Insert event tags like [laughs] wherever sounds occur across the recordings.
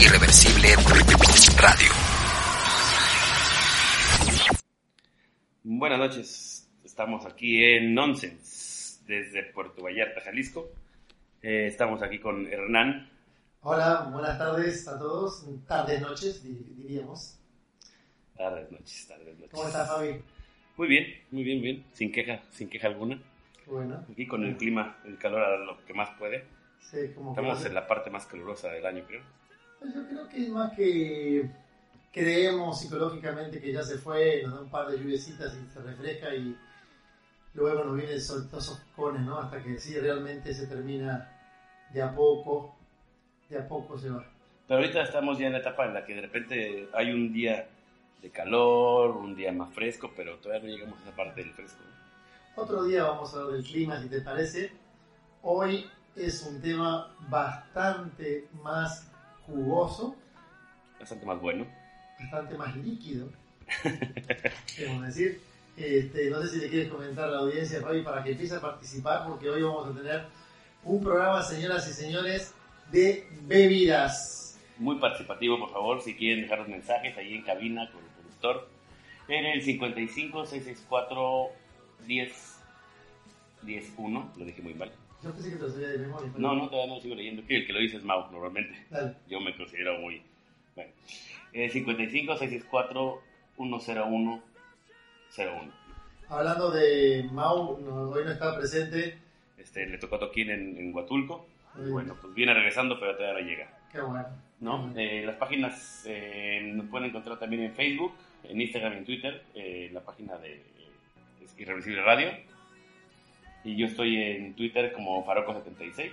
Irreversible Radio. Buenas noches, estamos aquí en Nonsense, desde Puerto Vallarta, Jalisco. Eh, estamos aquí con Hernán. Hola, buenas tardes a todos. Tardes, noches, diríamos. Tardes, noches, tardes, noches. ¿Cómo estás, Fabi? Muy bien, muy bien, bien. Sin queja, sin queja alguna. Bueno. Aquí con el clima, el calor a lo que más puede. Sí, como Estamos en la parte más calurosa del año, creo. Pues yo creo que es más que creemos psicológicamente que ya se fue, nos da un par de lluviecitas y se refresca y luego nos viene el soltosos cones, ¿no? Hasta que sí realmente se termina de a poco, de a poco se va. Pero ahorita estamos ya en la etapa en la que de repente hay un día de calor, un día más fresco, pero todavía no llegamos a esa parte del fresco. Otro día vamos a hablar del clima, si te parece. Hoy es un tema bastante más jugoso. Bastante más bueno. Bastante más líquido. [laughs] Queremos decir. Este, no sé si le quieres comentar a la audiencia, Fabi, para que empiece a participar, porque hoy vamos a tener un programa, señoras y señores, de bebidas. Muy participativo, por favor, si quieren dejar los mensajes ahí en cabina con el productor. En el 55 664 10 10 1, lo dije muy mal. Yo pensé que te lo sabía de memoria. No, no, todavía no lo sigo leyendo. Que el que lo dice es Mau, normalmente. Dale. Yo me considero muy. Bueno. Eh, 55 664 101 01. Hablando de Mau, no- hoy no está presente. Este, le tocó a Toquín en, en Huatulco. Bueno, pues viene regresando, pero todavía no llega. Qué bueno. ¿no? Eh, las páginas eh, nos pueden encontrar también en Facebook, en Instagram y en Twitter, eh, la página de Irreversible Radio. Y yo estoy en Twitter como Faroco76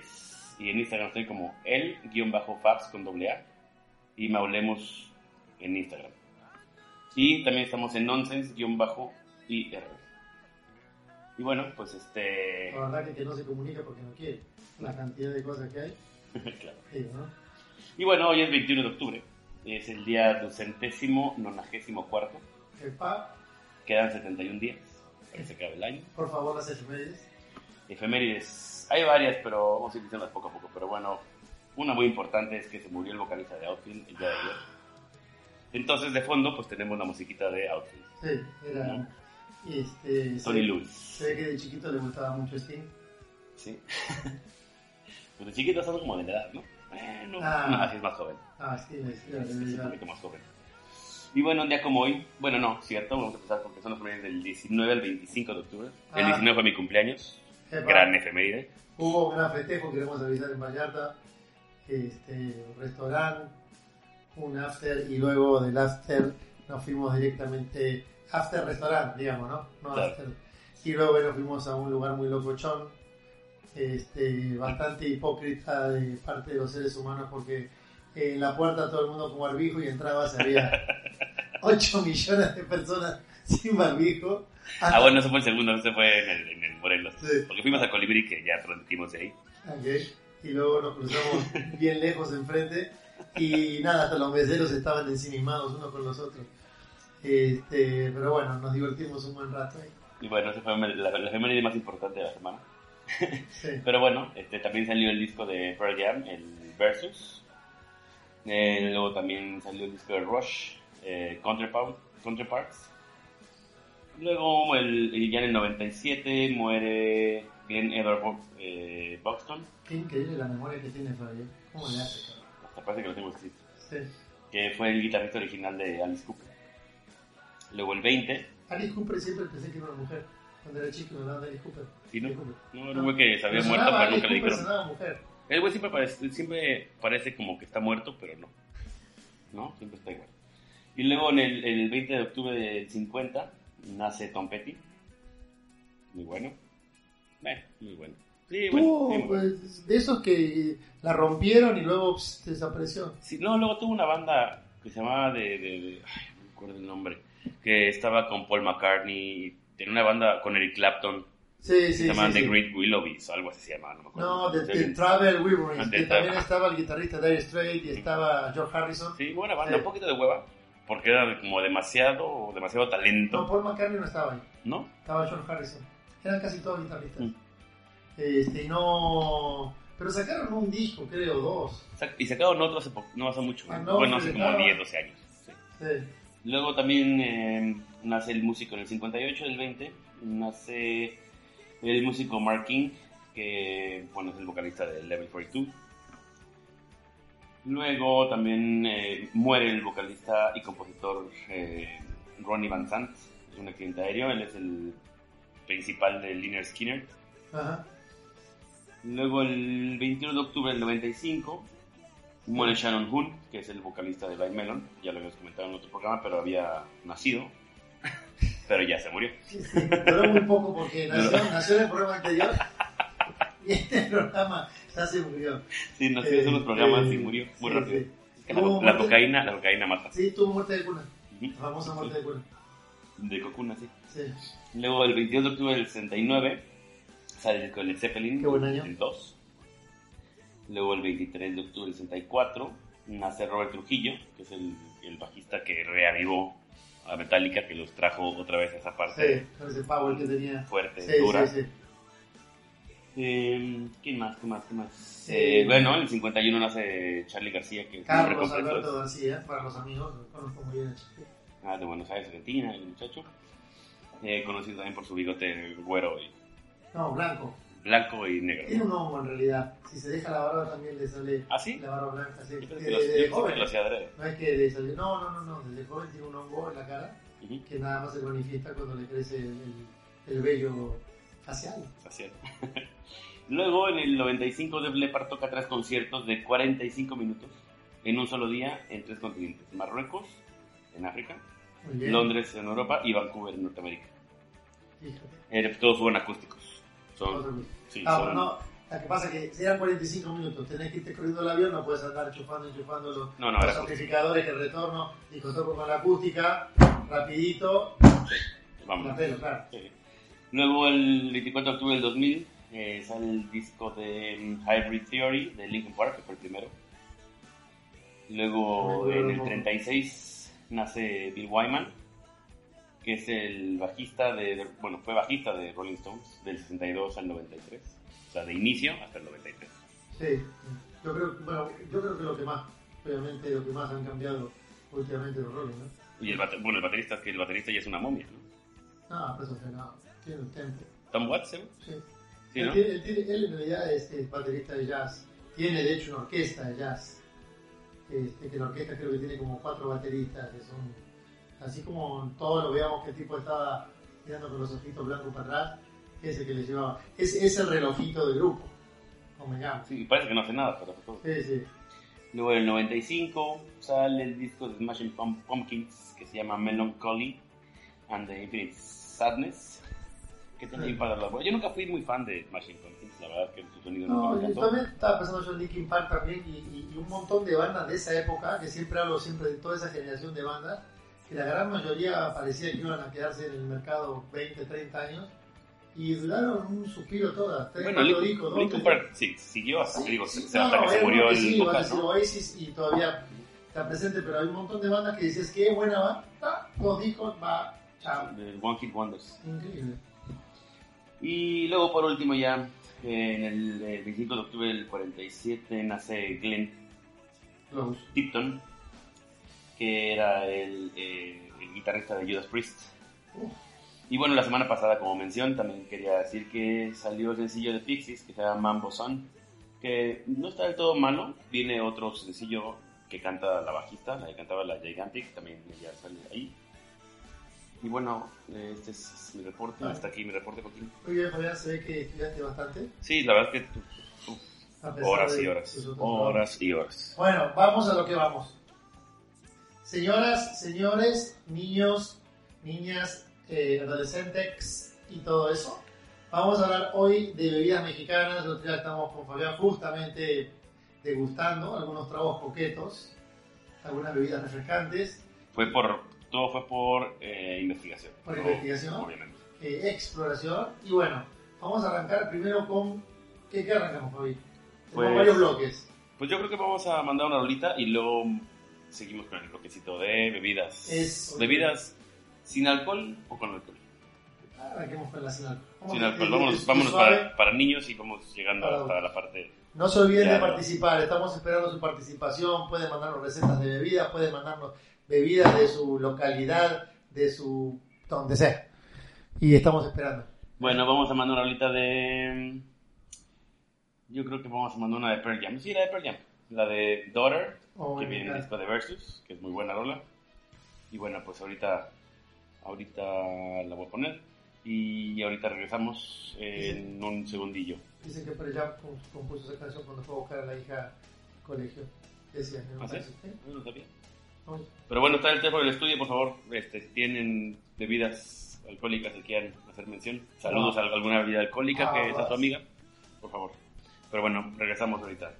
y en Instagram estoy como el-fabs con doble A y Maulemos en Instagram. Y también estamos en nonsense-ir. Y bueno, pues este... La verdad que, que no se comunica porque no quiere. La cantidad de cosas que hay. [laughs] claro. Sí, ¿no? Y bueno, hoy es 21 de octubre. Es el día docentésimo, nonagésimo cuarto. Epa, Quedan 71 días para que se acabe el año. por favor, las efemérides. Efemérides, hay varias, pero vamos a ir diciéndolas poco a poco. Pero bueno, una muy importante es que se murió el vocalista de Outfield el día de ayer. Entonces, de fondo, pues tenemos la musiquita de Outfield. Sí, era. Este, Tony Lewis. se ve que de chiquito le gustaba mucho Sting. Sí. [laughs] pues de chiquitos son como de la edad, ¿no? Bueno, Ah. no, así es más joven. Ah, Sting es, era Es un poquito más joven. Y bueno, un día como hoy, bueno, no, cierto, vamos a empezar porque son los primeros del 19 al 25 de octubre. El Ah. 19 fue mi cumpleaños, Epa, gran efeméride. Hubo un gran festejo, queremos avisar en Vallarta. Este, un restaurante, un after y luego del after nos fuimos directamente. After restaurante, digamos, ¿no? No Claro. after. Y luego nos fuimos a un lugar muy locochón. Este, bastante hipócrita de parte de los seres humanos porque en la puerta todo el mundo con barbijo y entrabas había [laughs] 8 millones de personas sin barbijo. Ah, bueno, ese fue el segundo, ese fue en el, en el Morelos. Sí. Porque fuimos a Colibrí, que ya transmitimos de ahí. Ok, Y luego nos cruzamos [laughs] bien lejos enfrente y nada, hasta los meseros estaban ensimismados unos con los otros. Este, pero bueno, nos divertimos un buen rato ahí. Y bueno, esa fue la, la efeméride más importante de la semana. [laughs] Sí. Pero bueno, este, también salió el disco de Pearl Jam, el Versus. Eh, luego también salió el disco de Rush, eh, Counterpart- Counterparts. Luego, el, ya en el 97, muere Glenn Edward eh, Buxton. Qué increíble la memoria que tiene Fabián. ¿Cómo le hace? Hasta parece que lo tengo escrito. Sí. Que fue el guitarrista original de Alice Cooper. Luego el 20, Alice Cooper siempre pensé que era una mujer. Cuando era chico de Alice Cooper. ¿sí, no? No, era un güey que se había muerto, pero nunca le dijeron. mujer. El güey siempre parece, siempre parece como que está muerto, pero no. ¿No? Siempre está igual. Y luego en el, el 20 de octubre del 50 nace Tom Petty. Muy bueno. Eh, muy bueno. Sí, bueno, Tuvo, sí, pues, de esos que la rompieron y luego pss, desapareció. Sí, no, luego tuvo una banda que se llamaba de, de, de- ay, no me acuerdo el nombre, que estaba con Paul McCartney, tenía una banda con Eric Clapton, Sí, se sí, llamaban sí. The. Great Willoughbys, o algo así se llamaba, no me acuerdo. No, Sí, de Travel Wilburys, que también estaba el guitarrista Dire Straits y estaba George Harrison. Sí, buena banda, un poquito de hueva, porque era como demasiado, demasiado No, talento, Paul McCartney no estaba ahí, ¿no? estaba George Harrison. Eran casi todos guitarristas. Mm. Este, no... Pero sacaron un disco, creo, dos. Y sacaron otro hace poco, no hace mucho, Ah, no, bueno, hace como estaba- 10, 12 años. sí. Sí. Luego también eh, nace el músico en el 58, el 20, nace el músico Mark King, que bueno, es el vocalista de Level 42. Luego también eh, muere el vocalista y compositor eh, Ronnie Van Sant, es un accidente aéreo, él es el principal de Liner Skinner. Ajá. Luego el 21 de octubre del 95 muere Shannon Hoon, que es el vocalista de Blind Melon, ya lo habíamos comentado en otro programa, pero había nacido, [laughs] pero ya se murió. Sí, sí. Duró muy poco porque [laughs] nació, nació en el programa anterior [laughs] y este programa ya se murió. Sí, nació en unos programas Eh, y murió muy sí, rápido. sí. La, la cocaína, la cocaína mata. Sí, tuvo muerte de cuna. La famosa muerte de cuna. De cocuna, sí. Sí. Luego el 22 de octubre del 69 sale el de Led Zeppelin Qué buen año. en 2. Luego el 23 de octubre del 64 nace Robert Trujillo, que es el, el bajista que reavivó a Metallica, que los trajo otra vez a esa parte Sí, con ese power que tenía. fuerte, Sí, dura. sí, sí. Eh, ¿Quién más? ¿Qué más? ¿Qué más? Eh, bueno, en el 51 nace Charlie García, que es Carlos Alberto García, para los amigos, lo conozco muy bien. ah, de Buenos Aires, Argentina, el muchacho. Eh, conocido también por su bigote güero y No, blanco. blanco y negro. Tiene un hongo en realidad. Si se deja la barba también le sale ¿Ah, sí? la barba blanca. Sí. Que Desde, lo- yo desde joven. No es que le salió. No, no, no, no. Desde joven tiene un hongo en la cara Ujú, que nada más se manifiesta cuando le crece el, el vello facial. es. [laughs] Luego, en el 95, Def Leppard toca tres conciertos de 45 minutos en un solo día en tres continentes. Marruecos, en África. Londres, en Europa y Vancouver, en Norteamérica. Eh, todos fueron acústicos. Son, sí, Ah, son- no. Lo que pasa es que si eran 45 minutos, tenés que irte corriendo al avión, no puedes andar enchufando, enchufando los, No, no, los amplificadores, que el retorno, y con la acústica, rapidito, Vamos. la pelo, claro. Sí. Luego, el 24 de octubre del 2000, eh, sale el disco de mm, Hybrid Theory de Linkin Park, que fue el primero. Luego, en el poco. 36, nace Bill Wyman, que es el bajista de, bueno, fue bajista de Rolling Stones del 62 al 93. O sea, de inicio hasta el 93. Sí, yo creo, bueno, yo creo que lo que más, obviamente lo que más han cambiado últimamente los roles, ¿no? Y el, bueno, el baterista, es que el baterista ya es una momia, ¿no? No, pero eso fue nada, tiene un tempo, Tom Watts, ¿eh? sí. Sí, él, ¿no? él tiene- él en realidad es, es baterista de jazz, tiene de hecho una orquesta de jazz, este, que la orquesta creo que tiene como cuatro bateristas, que son, así como todos lo veamos que el tipo estaba mirando con los ojitos blancos para atrás, ese que le llevaba, es, es el relojito del grupo, convengamos. Sí, parece que no hace nada, pero. Sí, sí. Luego en el 95 sale el disco de Smashing Pum- Pumpkins que se llama Melancholy and the Infinite Sadness. Que también para la Yo nunca fui muy fan de Smashing Pumpkins, la verdad que su sonido nunca No, me yo encantó. también estaba pensando yo en Linkin Park también y, y- y un montón de bandas de esa época, que siempre hablo siempre de toda esa generación de bandas, que la gran mayoría parecía que iban a quedarse en el mercado 20, 30 años y duraron un suspiro todas, tres, Bueno, Linkin, discos, Linkin Park sí, siguió hasta, Sí, digo, sí, se- no, hasta que se murió el sí, vocal, ¿no? Oasis y todavía está presente, pero hay un montón de bandas que dices, qué buena banda, dos discos, va, chao. De One Hit Wonders. Increíble. Y luego por último ya, en el, eh, 25 de octubre del 47 nace Glenn Close. Tipton, que era el, eh, el guitarrista de Judas Priest. Y bueno, la semana pasada, como mención, también quería decir que salió el sencillo de Pixies, que se llama Mambo Son, que no está del todo malo. Viene otro sencillo que canta la bajista, la que cantaba la Gigantic, también ya sale ahí. Y bueno, este es, mi reporte, Ah. hasta aquí mi reporte, Joaquín. Muy bien, Fabián, se ve que estudiaste bastante. Sí, la verdad es que a pesar horas y horas, horas y horas. Bueno, vamos a lo que vamos. Señoras, señores, niños, niñas, eh, adolescentes y todo eso. Vamos a hablar hoy de bebidas mexicanas. Nosotros ya estamos con Fabián justamente degustando algunos tragos coquetos, algunas bebidas refrescantes, Fue por, todo fue por eh, investigación. Por Todo, investigación. Obviamente. eh, exploración. Y bueno, vamos a arrancar primero con. ¿Qué, qué arrancamos, Fabi? Pues- varios bloques. Pues yo creo que vamos a mandar una rolita y luego seguimos con el bloquecito de bebidas. Es- Bebidas sin alcohol o con alcohol. Arranquemos con la sin alcohol. Vamos Sin alcohol. Vámonos, vámonos para, para niños y vamos llegando Para hasta la parte. No se olviden de participar, estamos esperando su participación. Pueden mandarnos recetas de bebidas, pueden mandarnos bebidas de su localidad, de su. donde sea. Y estamos esperando. Bueno, vamos a mandar una rolita de. Yo creo que vamos a mandar una de Pearl Jam. Sí, la de Pearl Jam. La de Daughter, Oh, que viene en el disco de Versus, que es muy buena rola. Y bueno, pues ahorita, ahorita la voy a poner. Y ahorita regresamos en un segundillo. Dicen que Pearl Jam com- compuso esa canción cuando fue a buscar a la hija al colegio. Decía, ¿no? ¿Ah, sí? ¿Eh? No sabía. Pero bueno, está el teléfono del estudio, por favor. Este, si tienen bebidas alcohólicas que quieran hacer mención, saludos a alguna bebida alcohólica que sea tu amiga, por favor. Pero bueno, regresamos ahorita.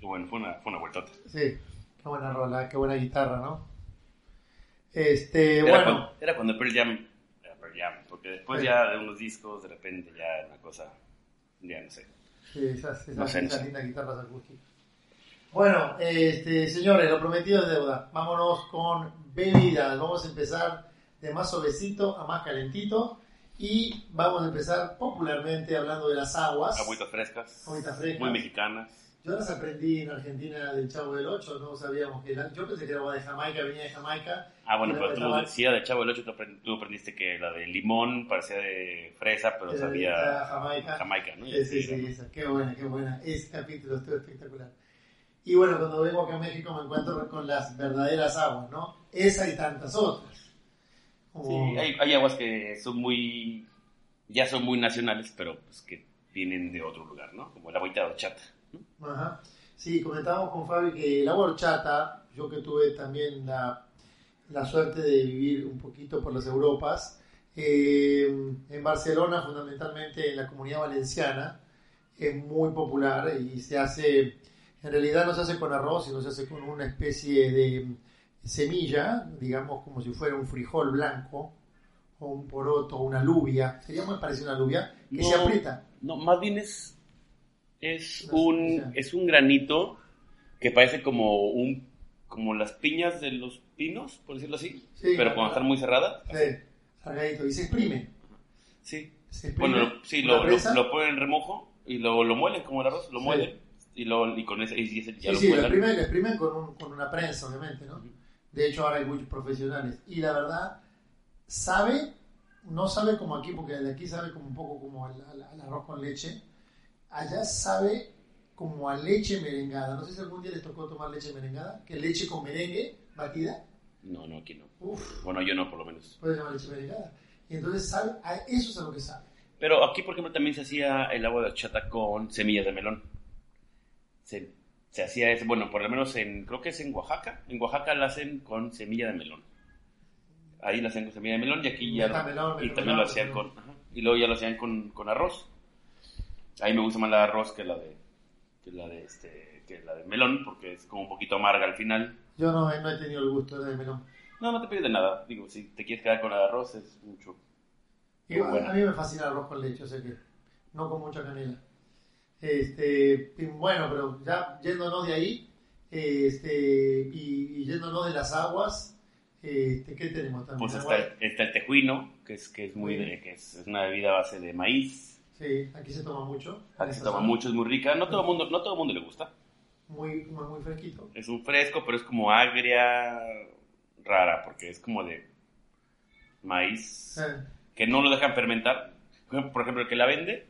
Qué bueno, fue una, fue una vueltota. Sí, qué buena rola, qué buena guitarra, ¿no? Este, Era, bueno. cuando, era cuando Pearl Jam, era Pearl Jam, porque después Sí. ya de unos discos, de repente ya era una cosa, ya no sé. Sí, esas, esas, No sé, no esas sé. lindas guitarras acústicas. Bueno, este, señores, lo prometido es deuda. Vámonos con bebidas. Vamos a empezar de más suavecito a más calentito. Y vamos a empezar popularmente hablando de las aguas. Agüitas frescas, Agüitas frescas. muy mexicanas. Yo las aprendí en Argentina del Chavo del Ocho. No sabíamos que era. Yo pensé que era agua de Jamaica, venía de Jamaica. Ah, bueno, la pero tú decías de Chavo del 8, tú, aprend- tú aprendiste que la de limón parecía de fresa, pero Era sabía Jamaica. Jamaica, ¿no? Sí, sí, sí, esa. Qué buena, qué buena. Ese capítulo estuvo espectacular. Y bueno, cuando vengo acá a México me encuentro con las verdaderas aguas, ¿no? Esa y tantas otras. Como- Sí, hay, hay aguas que son muy, ya son muy nacionales, pero pues que vienen de otro lugar, ¿no? Como el agüita de horchata. ¿No? Ajá. Sí, comentábamos con Fabi que agua horchata, yo que tuve también la, la suerte de vivir un poquito por las Europas, eh, en Barcelona, fundamentalmente en la comunidad valenciana, es muy popular y se hace, en realidad no se hace con arroz, sino se hace con una especie de semilla, digamos como si fuera un frijol blanco, o un poroto, una alubia, sería muy parecido a una alubia, que se aprieta. No, más bien es, es, un, es un granito que parece como un como las piñas de los pinos, por decirlo así, Sí. pero cuando están muy cerradas. Sí, y se exprime. Sí. Se exprime Bueno, lo- sí, lo, lo, lo ponen en remojo y lo, lo muelen como el arroz, lo Sí. muelen y, lo, y con ese y ese ya Sí, lo sí, exprimen, exprimen con, un- con una prensa, obviamente, ¿no? De hecho, ahora hay muchos profesionales. Y la verdad, sabe, no sabe como aquí, porque de aquí sabe como un poco como al, al- al arroz con leche. Allá sabe como a leche merengada. No sé si algún día les tocó tomar leche merengada, que leche con merengue batida. No, no, aquí no. Uf, Bueno, yo no, por lo menos. puede llamar leche merengada. Y entonces sabe, a eso es a lo que sabe. Pero aquí, por ejemplo, también se hacía el agua de horchata con semillas de melón. Se, se hacía eso, bueno, por lo menos en, creo que es en Oaxaca. En Oaxaca la hacen con semilla de melón. Ahí la hacen con semilla de melón y aquí ya... Metamelón, y también lo hacían con... ajá, y luego ya lo hacían con, con arroz. Ahí me gusta más la de arroz que la de... Que la de este... Que la de melón, porque es como un poquito amarga al final. Yo no, no he tenido el gusto de melón. No, no te pides de nada. Digo, si te quieres quedar con la de arroz es mucho. Y Muy a- mí me fascina el arroz con leche, o sea que no con mucha canela. Este, bueno, pero ya yéndonos de ahí, este, y, y yéndonos de las aguas, este, ¿qué tenemos también? Pues está, está el tejuino, que es, que es muy Sí. de- que es, es una bebida a base de maíz. Sí, aquí se toma mucho. Aquí se toma mucho, es muy rica. No todo el mundo, no todo mundo le gusta. Muy, muy, muy fresquito. Es un fresco, pero es como agria, rara, porque es como de maíz Eh, que no lo dejan fermentar. Por ejemplo, el que la vende,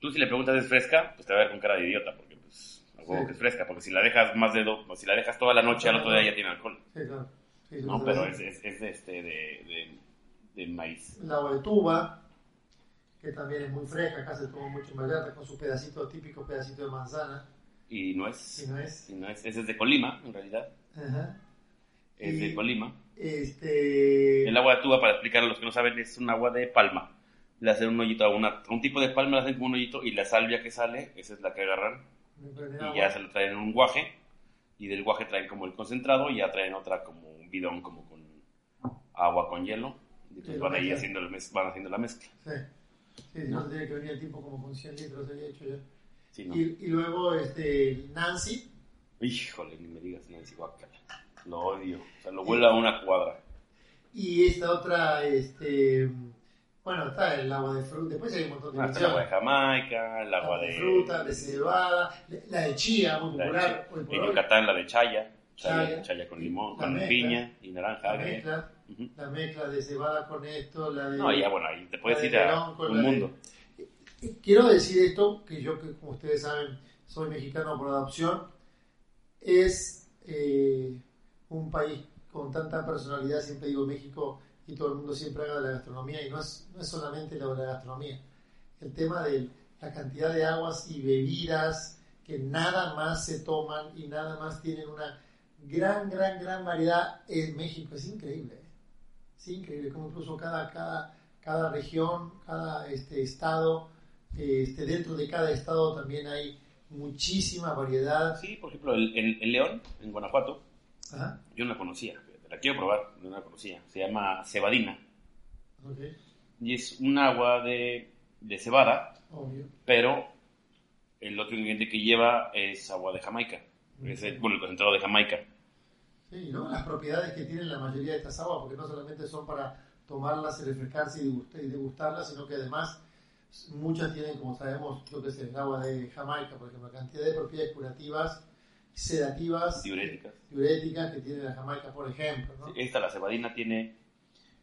tú si le preguntas es fresca, pues te va a ver con cara de idiota, porque pues a huevo Sí. que es fresca, porque si la dejas más de dos, si la dejas toda la noche, al otro día ya tiene alcohol. sí, claro. Sí, sí, No, sí, pero sí. es, es, es de este de, de, de maíz. Agua de tuba, que también es muy fresca, acá se toma mucho en con su pedacito, típico pedacito de manzana, Y no es, no es. y no es, ese es de Colima, en realidad. Ajá. Es Y- de Colima. Este, El agua de tuba, para explicar a los que no saben, es un agua de palma. Le hacen un hoyito a, una, un tipo de palma, le hacen como un hoyito y la salvia que sale, esa es la que agarran y agua. ya se lo traen en un guaje. Y del guaje traen como el concentrado y ya traen otra como un bidón como con agua con hielo. Y entonces van ahí haciendo, la mez- van haciendo la mezcla. Sí. Sí, no, tiene que venir el tipo como con 100 litros, sería hecho ya. Sí, ¿no? Y, y luego este, Nancy, Híjole, ni me digas Nancy Guacala. Lo odio. O sea, lo vuela a una cuadra. y esta otra, este, bueno, está el agua de fruta, después hay un montón de Ah, está el agua de. Jamaica, el agua de... fruta, de cebada, la de chía, muy popular. En. Yucatán la de chaya. Chaya. Chaya, chaya con limón, con piña y naranja La la mezcla de cebada con esto, la de... No, ya bueno, ahí te puedes la de ir a un la de- mundo. Quiero decir esto, que yo, que como ustedes saben, soy mexicano por adopción, es eh, un país con tanta personalidad, siempre digo México, y todo el mundo siempre habla de la gastronomía, y no es, no es solamente lo de la gastronomía, el tema de la cantidad de aguas y bebidas que nada más se toman y nada más tienen una gran, gran, gran variedad en México, es increíble. Es increíble como incluso cada, cada, cada región, cada este, estado, este, dentro de cada estado también hay muchísima variedad. Sí, por ejemplo, el- en, en León, en Guanajuato, Ajá, yo no la conocía. La quiero probar, no la conocía. Se llama cebadina. ok, Y es un agua de, de cebada, obvio. pero el otro ingrediente que lleva es agua de Jamaica. Es el, bueno, el concentrado de Jamaica. Sí, luego las propiedades que tienen la mayoría de estas aguas, porque no solamente son para tomarlas y refrescarse y degust- y degustarlas, sino que además muchas tienen, como sabemos, lo que es el agua de Jamaica, por ejemplo, cantidad de propiedades curativas, sedativas, Diuréticas. diuréticas que tiene la Jamaica, por ejemplo. ¿no? Esta, la cebadina, tiene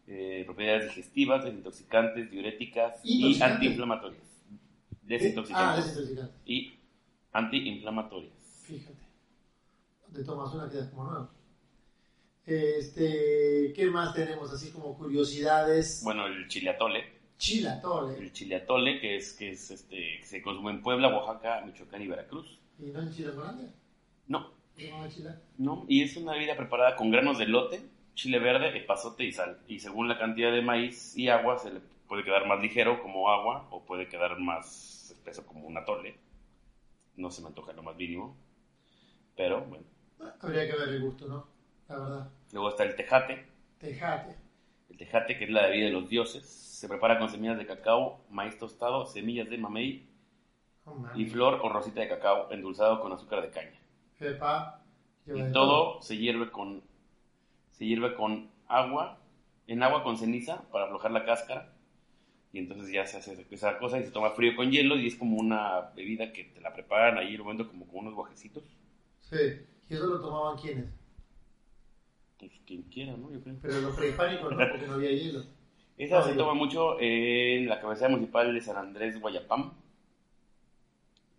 eh, propiedades digestivas, desintoxicantes, diuréticas y antiinflamatorias. Ah, Desintoxicantes desintoxicante. y antiinflamatorias. Fíjate. Te tomas una, quedas como nuevo. Este, ¿Qué más tenemos así como curiosidades? Bueno, el chile atole. Chilatole. El chile atole, que es, que es este, que se consume en Puebla, Oaxaca, Michoacán y Veracruz. ¿Y no en Chilangolandia? No, ¿Se llama chila? no. Y es una bebida preparada con granos de lote, chile verde, epazote y sal. Y según la cantidad de maíz y agua, se le puede quedar más ligero como agua o puede quedar más espeso como un atole. No se me antoja lo más mínimo. Pero bueno. Habría que ver el gusto, ¿no? La verdad. Luego está el tejate. Tejate. El tejate, que es la bebida de los dioses, se prepara con semillas de cacao, maíz tostado, semillas de mamey mames. y flor o rosita de cacao endulzado con azúcar de caña. Epa, Y todo se hierve con se hierve con agua, en agua con ceniza para aflojar la cáscara. Y entonces ya se hace esa cosa y se toma frío con hielo y es como una bebida que te la preparan ahí momento como con unos guajecitos. Sí. ¿Y eso lo tomaban quiénes? Pues quien quiera, ¿no? Yo creo. Pero los prehispánicos no, porque no había hielo. Esa se Obvio. toma mucho en la cabecera municipal de San Andrés, Guayapam,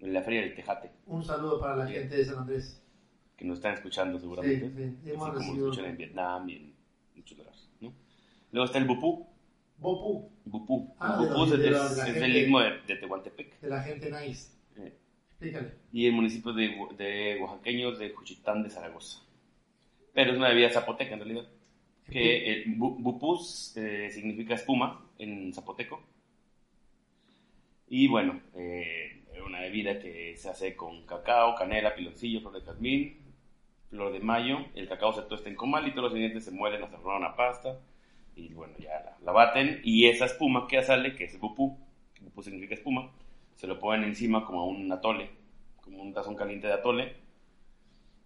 en la Feria del Tejate, Un saludo para la gente de San Andrés. que nos están escuchando Sí, seguramente. sí, Así hemos como recibido. escuchan en Vietnam y en muchos lugares, ¿no? Luego está el bupú. Bopu, Bupú. Ah, de bupú de de la es gente- del istmo de, de Tehuantepec. de la gente nice. eh, Explícale. y el municipio de, de oaxaqueños de Juchitán de Zaragoza. Pero es una bebida zapoteca en realidad. Que el bu- bupús eh, significa espuma en zapoteco. Y bueno, eh, es una bebida que se hace con cacao, canela, piloncillo, flor de jazmín, flor de mayo. El cacao se tuesta en comal y todos los ingredientes se muelen hasta formar una pasta. Y bueno, ya la, la baten. Y esa espuma que sale, que es bupú, bupú significa espuma, se lo ponen encima como a un atole, como un tazón caliente de atole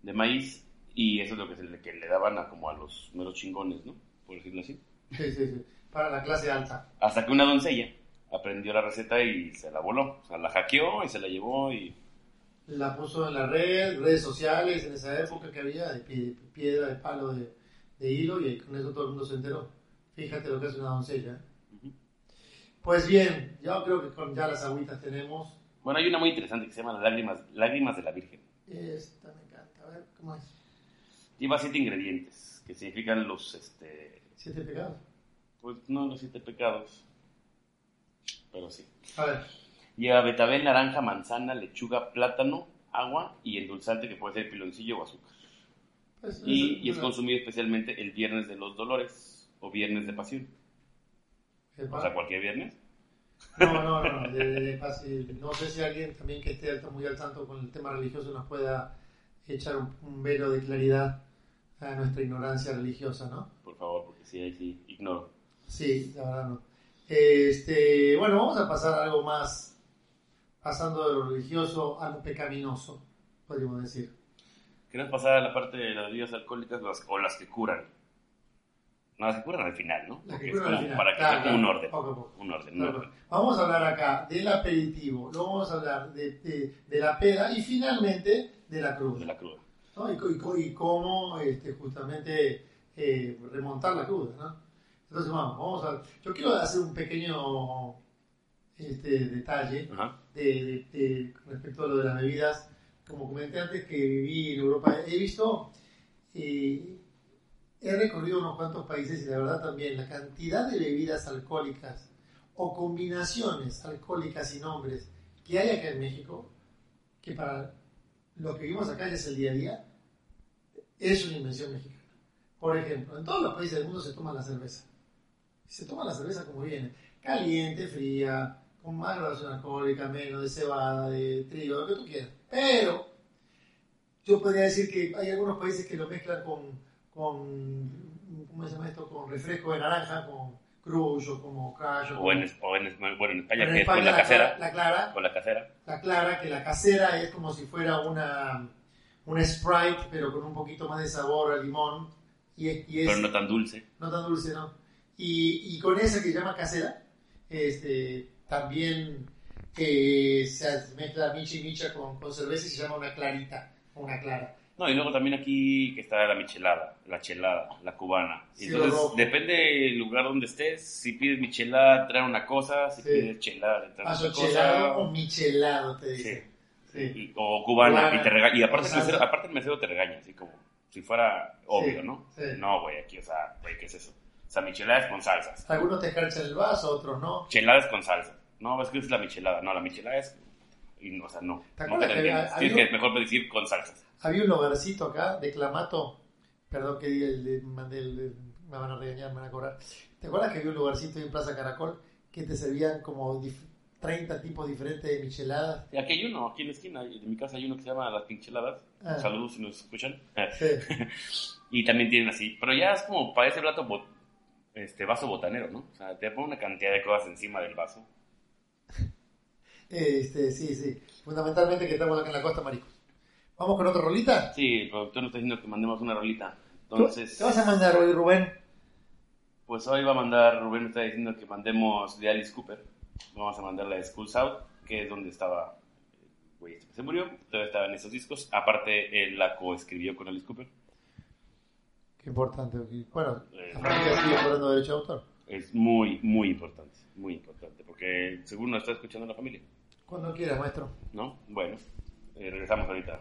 de maíz. Y eso es lo que, se le, que le daban a, como a los meros chingones, ¿no? Por decirlo así. Sí, sí, sí. Para la clase alta. Hasta que una doncella aprendió la receta y se la voló. O sea, la hackeó y se la llevó y... La puso en la red, redes sociales, en esa época que había, de pie- piedra, de palo, de, de hilo, y con eso todo el mundo se enteró. Fíjate lo que es una doncella. Pues bien, yo creo que con ya las agüitas tenemos. Bueno, hay una muy interesante que se llama las lágrimas, lágrimas de la Virgen. Esta me encanta. A ver, ¿cómo es? Lleva siete ingredientes, que significan los, este... Siete pecados. Pues no los siete pecados, pero sí. A ver, Lleva betabel, naranja, manzana, lechuga, plátano, agua y endulzante que puede ser piloncillo o azúcar. pues, Y, es consumido especialmente el viernes de los dolores o viernes de pasión. O sea, cualquier viernes. No, no, no, de, de- de fácil. No sé si alguien también que esté alto- muy al tanto con el tema religioso nos pueda echar un, un velo de claridad a nuestra ignorancia religiosa, ¿no? Por favor, porque sí, ahí sí, ignoro. Sí, la verdad no. Este, bueno, vamos a pasar a algo más, pasando de lo religioso a lo pecaminoso, podríamos decir. Queremos pasar a la parte de las bebidas alcohólicas las- o las que curan. No, las que curan al final, ¿no? Las que curan al como final. Para que Claro, como un claro, orden. poco a poco. Un orden, un Claro. orden. Vamos a hablar acá del aperitivo, luego vamos a hablar de, de- de la peda y finalmente de la cruda. De la cruda. ¿No? y, y y cómo este, justamente eh, remontar la cruda. ¿no? Entonces vamos, vamos a... Yo quiero hacer un pequeño este, detalle de, de- de- respecto a lo de las bebidas. Como comenté antes que viví en Europa, he visto, eh, he recorrido unos cuantos países y la verdad también la cantidad de bebidas alcohólicas o combinaciones alcohólicas y nombres que hay acá en México, que para lo que vimos acá es el día a día, es una invención mexicana. Por ejemplo, en todos los países del mundo se toma la cerveza. Se toma la cerveza como viene. Caliente, fría, con más graduación alcohólica, menos de cebada, de trigo, lo que tú quieras. Pero yo podría decir que hay algunos países que lo mezclan con, con ¿cómo se llama esto? Con refresco de naranja, con Crush o como Crash. O en, o en, bueno, en España, en que es con España la casera. La clara, Con la casera. la clara, que la casera es como si fuera una, una Sprite, pero con un poquito más de sabor a limón. Y, es- y es, Pero no tan dulce. no tan dulce, ¿no? Y, y con esa que se llama casera, este, también eh, se mezcla micha y micha con, con cerveza y se llama una clarita, una clara. No, y luego también aquí que está la michelada, la chelada, la cubana. Sí, Entonces, depende del lugar donde estés. Si pides michelada, trae una cosa. Si Sí. pides chelada, Paso otra chelado o cosa. michelado, te Sí. dice. Sí. Y- o cubana, Cubana. y te regaña. Y aparte el, mesero, aparte el mesero te regaña, así como si fuera obvio, ¿no? sí. No, güey, aquí, o sea, güey, ¿qué es eso? O sea, michelada es con salsas. Algunos te escarchan el vaso, otros no. Chelada es con salsa. No, es que es la michelada. No, la michelada es... Y, o sea, no. ¿Te No te que entiendes. Tienes que mejor decir con salsas. Había un lugarcito acá de Clamato, perdón que diga el, de- mandé el- me van a regañar, me van a cobrar. ¿Te acuerdas que había un lugarcito en Plaza Caracol que te servían como dif- 30 tipos diferentes de micheladas? Y aquí hay uno, aquí en la esquina de mi casa hay uno que se llama Las Pincheladas. Ah. Saludos si nos escuchan. Sí. [laughs] Y también tienen así. Pero ya es como para ese plato bot- este vaso botanero, ¿no? O sea, te pone una cantidad de cosas encima del vaso. [laughs] Este, sí, sí. Fundamentalmente que estamos acá en la costa, marico. ¿Vamos con otra rolita? Sí, el productor nos está diciendo que mandemos una rolita. ¿Qué Entonces, qué vas a mandar hoy, Rubén? pues hoy va a mandar, Rubén me está diciendo que mandemos de Alice Cooper. Vamos a mandar la de Schools Out, que es donde estaba, eh, güey, este se murió. Todavía estaba en esos discos. Aparte, él la coescribió con Alice Cooper. Qué importante. Bueno, Eh, sigue cobrando derecho de autor. Es muy, muy importante. Muy importante. Porque según nos está escuchando la familia. Cuando quieras, maestro. ¿No? Bueno, eh, regresamos ahorita.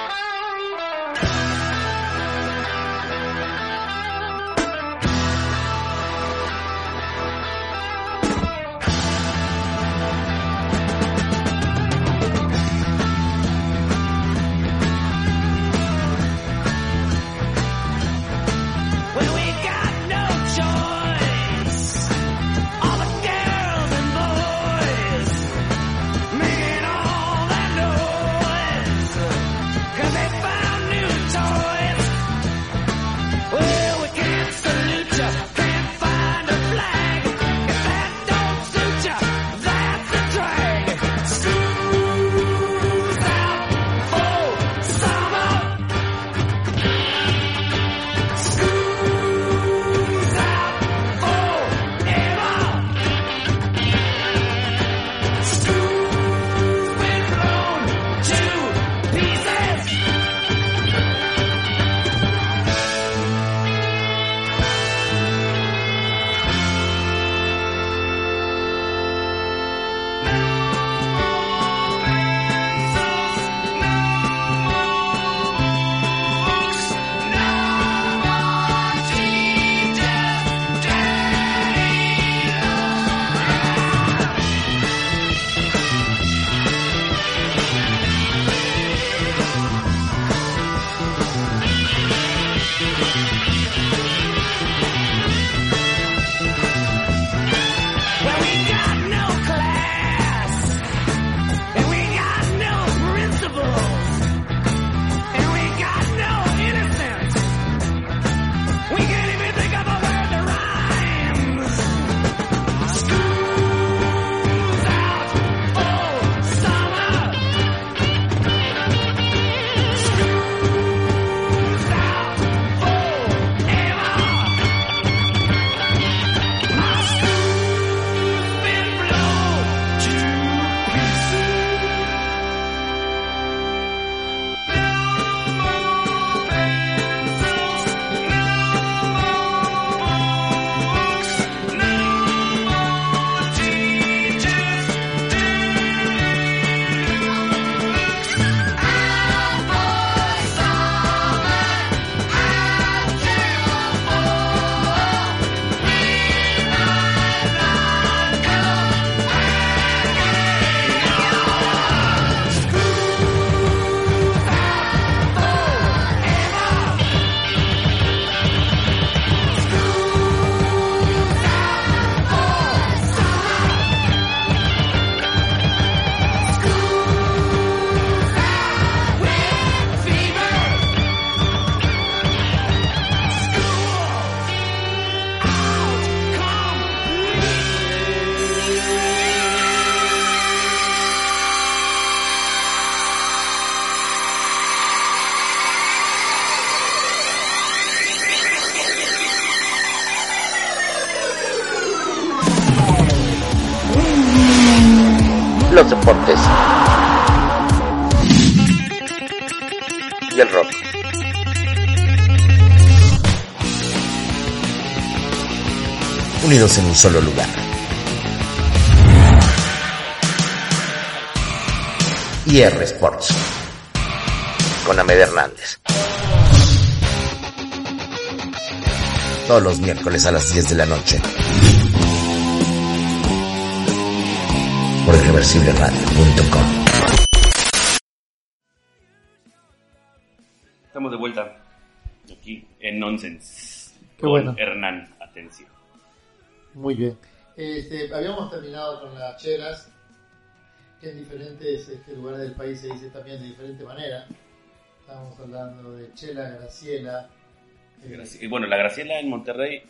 En un solo lugar. IR Sports con Ahmed Hernández. Todos los miércoles a las 10 de la noche. Por irreversibleradio.com. Estamos de vuelta aquí en Nonsense. Qué con bueno. Hernán, atención. Muy bien. Este, habíamos terminado con las chelas, que en diferentes este, lugares del país se dice también de diferente manera. Estábamos hablando de chela, graciela. eh, Bueno, la Graciela en Monterrey